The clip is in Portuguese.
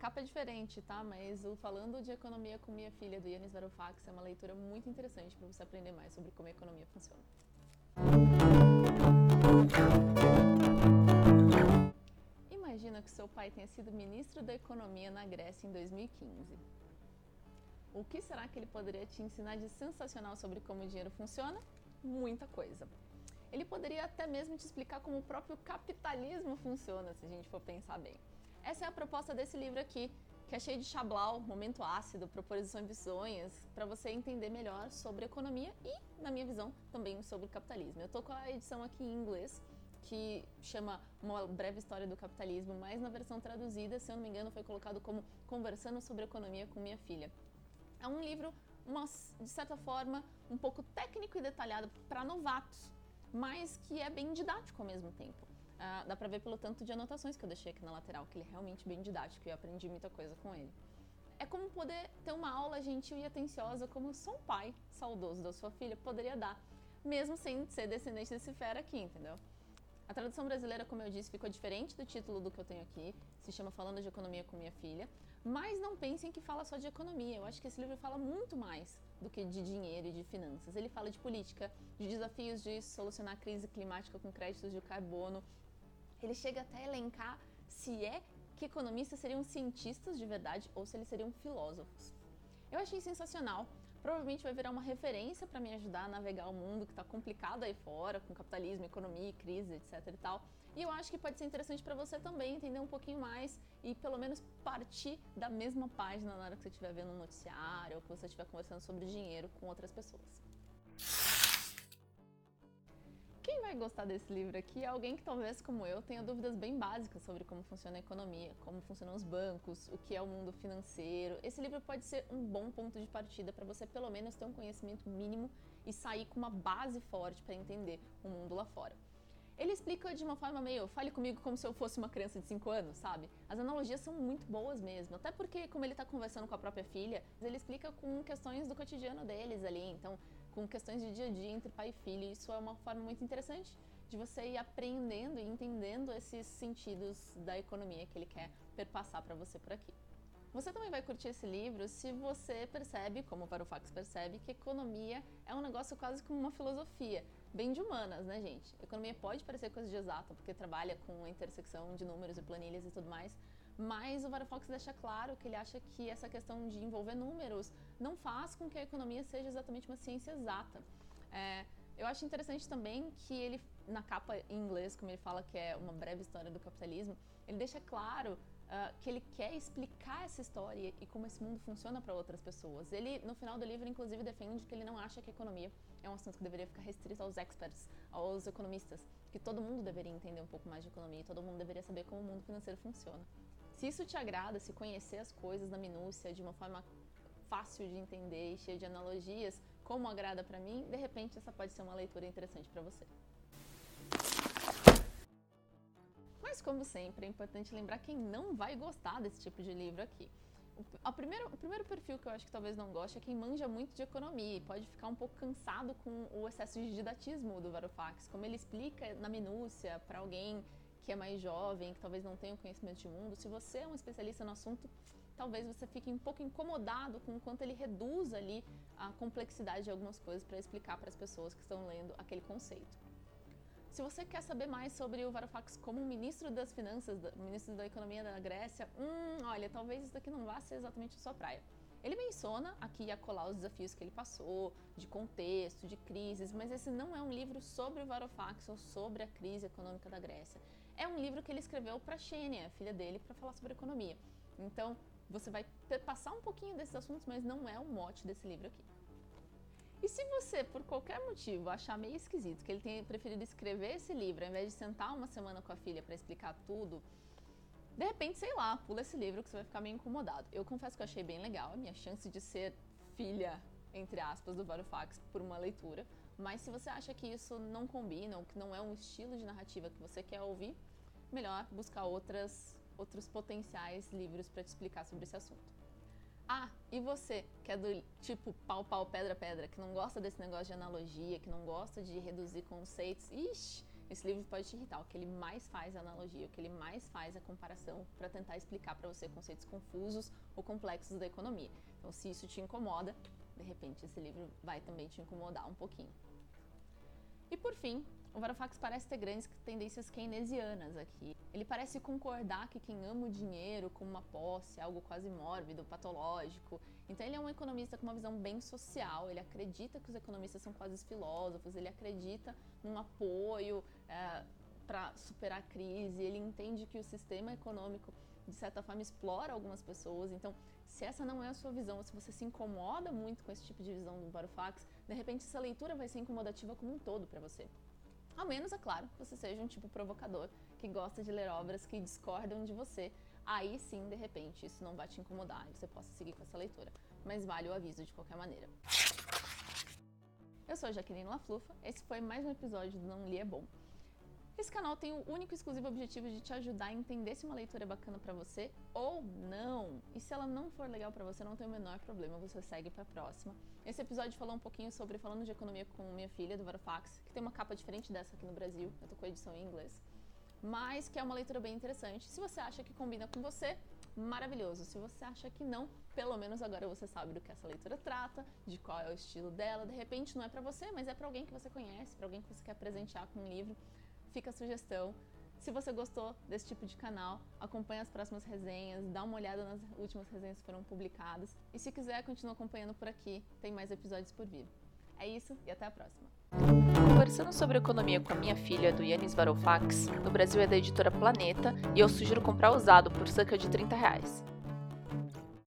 capa é diferente, tá? Mas o Falando de Economia com Minha Filha, do Yannis Varoufakis, é uma leitura muito interessante para você aprender mais sobre como a economia funciona. Imagina que seu pai tenha sido ministro da Economia na Grécia em 2015. O que será que ele poderia te ensinar de sensacional sobre como o dinheiro funciona? Muita coisa. Ele poderia até mesmo te explicar como o próprio capitalismo funciona, se a gente for pensar bem. Essa é a proposta desse livro aqui, que é cheio de chablau, momento ácido, proposições bizonhas, para você entender melhor sobre economia e, na minha visão, também sobre capitalismo. Eu tô com a edição aqui em inglês, que chama Uma Breve História do Capitalismo, mas na versão traduzida, se eu não me engano, foi colocado como Conversando sobre Economia com Minha Filha. É um livro, uma, de certa forma, um pouco técnico e detalhado para novatos, mas que é bem didático ao mesmo tempo. Uh, dá pra ver pelo tanto de anotações que eu deixei aqui na lateral, que ele é realmente bem didático e eu aprendi muita coisa com ele. É como poder ter uma aula gentil e atenciosa como só um pai saudoso da sua filha poderia dar, mesmo sem ser descendente desse fera aqui, entendeu? A tradução brasileira, como eu disse, ficou diferente do título do que eu tenho aqui, se chama Falando de Economia com Minha Filha, mas não pensem que fala só de economia, eu acho que esse livro fala muito mais do que de dinheiro e de finanças. Ele fala de política, de desafios de solucionar a crise climática com créditos de carbono, ele chega até a elencar se é que economistas seriam cientistas de verdade ou se eles seriam filósofos. Eu achei sensacional. Provavelmente vai virar uma referência para me ajudar a navegar o mundo que está complicado aí fora, com capitalismo, economia, crise, etc e tal. E eu acho que pode ser interessante para você também entender um pouquinho mais e pelo menos partir da mesma página na hora que você estiver vendo um noticiário ou que você estiver conversando sobre dinheiro com outras pessoas. Vai gostar desse livro aqui é alguém que talvez, como eu, tenha dúvidas bem básicas sobre como funciona a economia, como funcionam os bancos, o que é o mundo financeiro. Esse livro pode ser um bom ponto de partida para você, pelo menos, ter um conhecimento mínimo e sair com uma base forte para entender o mundo lá fora. Ele explica de uma forma meio, fale comigo como se eu fosse uma criança de 5 anos, sabe? As analogias são muito boas mesmo, até porque como ele está conversando com a própria filha, ele explica com questões do cotidiano deles ali, então com questões de dia a dia entre pai e filho. Isso é uma forma muito interessante de você ir aprendendo e entendendo esses sentidos da economia que ele quer perpassar para você por aqui. Você também vai curtir esse livro se você percebe, como o Varoufakis percebe, que economia é um negócio quase como uma filosofia, bem de humanas, né, gente? Economia pode parecer coisa de exata, porque trabalha com a intersecção de números e planilhas e tudo mais, mas o Varoufakis deixa claro que ele acha que essa questão de envolver números não faz com que a economia seja exatamente uma ciência exata. É, eu acho interessante também que ele, na capa em inglês, como ele fala que é uma breve história do capitalismo, ele deixa claro uh, que ele quer explicar essa história e como esse mundo funciona para outras pessoas. Ele, no final do livro, inclusive, defende que ele não acha que a economia é um assunto que deveria ficar restrito aos experts, aos economistas, que todo mundo deveria entender um pouco mais de economia e todo mundo deveria saber como o mundo financeiro funciona. Se isso te agrada, se conhecer as coisas na minúcia de uma forma fácil de entender e cheia de analogias, como agrada para mim, de repente essa pode ser uma leitura interessante para você. Mas como sempre, é importante lembrar quem não vai gostar desse tipo de livro aqui. O, primeiro, o primeiro perfil que eu acho que talvez não goste é quem manja muito de economia e pode ficar um pouco cansado com o excesso de didatismo do Varoufakis, como ele explica na minúcia para alguém que é mais jovem, que talvez não tenha conhecimento de mundo, se você é um especialista no assunto, talvez você fique um pouco incomodado com o quanto ele reduz ali a complexidade de algumas coisas para explicar para as pessoas que estão lendo aquele conceito. Se você quer saber mais sobre o Varoufakis como ministro das finanças, ministro da economia da Grécia, hum, olha, talvez isso daqui não vá ser exatamente a sua praia. Ele menciona aqui e acolá os desafios que ele passou, de contexto, de crises, mas esse não é um livro sobre o Varoufakis ou sobre a crise econômica da Grécia é um livro que ele escreveu para Xênia, a filha dele, para falar sobre economia. Então, você vai passar um pouquinho desses assuntos, mas não é o mote desse livro aqui. E se você, por qualquer motivo, achar meio esquisito que ele tenha preferido escrever esse livro ao invés de sentar uma semana com a filha para explicar tudo, de repente, sei lá, pula esse livro que você vai ficar meio incomodado. Eu confesso que eu achei bem legal a minha chance de ser filha, entre aspas, do Varoufakis por uma leitura. Mas se você acha que isso não combina ou que não é um estilo de narrativa que você quer ouvir, melhor buscar outras, outros potenciais livros para te explicar sobre esse assunto. Ah, e você, que é do tipo pau, pau, pedra, pedra, que não gosta desse negócio de analogia, que não gosta de reduzir conceitos, ixi, esse livro pode te irritar. O que ele mais faz a analogia, o que ele mais faz a comparação para tentar explicar para você conceitos confusos ou complexos da economia. Então, se isso te incomoda, de repente esse livro vai também te incomodar um pouquinho. E por fim, o Varoufakis parece ter grandes tendências keynesianas aqui. Ele parece concordar que quem ama o dinheiro como uma posse, algo quase mórbido, patológico. Então ele é um economista com uma visão bem social, ele acredita que os economistas são quase filósofos, ele acredita num apoio é, para superar a crise, ele entende que o sistema econômico de certa forma explora algumas pessoas. Então, se essa não é a sua visão, se você se incomoda muito com esse tipo de visão do Varoufakis, de repente essa leitura vai ser incomodativa como um todo para você. A menos, é claro, que você seja um tipo provocador que gosta de ler obras que discordam de você. Aí sim, de repente, isso não vai te incomodar e você possa seguir com essa leitura. Mas vale o aviso de qualquer maneira. Eu sou a Jaqueline Laflufa, esse foi mais um episódio do Não Li é Bom. Esse canal tem o único e exclusivo objetivo de te ajudar a entender se uma leitura é bacana para você ou não. E se ela não for legal para você, não tem o menor problema, você segue para próxima. Esse episódio falou um pouquinho sobre falando de economia com minha filha do Varofax, que tem uma capa diferente dessa aqui no Brasil. Eu tô com a edição em inglês. Mas que é uma leitura bem interessante. Se você acha que combina com você, maravilhoso. Se você acha que não, pelo menos agora você sabe do que essa leitura trata, de qual é o estilo dela. De repente não é para você, mas é para alguém que você conhece, para alguém que você quer presentear com um livro fica a sugestão. Se você gostou desse tipo de canal, acompanhe as próximas resenhas, dá uma olhada nas últimas resenhas que foram publicadas. E se quiser, continue acompanhando por aqui, tem mais episódios por vir. É isso e até a próxima. Conversando sobre economia com a minha filha, do Yannis Varoufakis, no Brasil é da editora Planeta e eu sugiro comprar usado por cerca de 30 reais.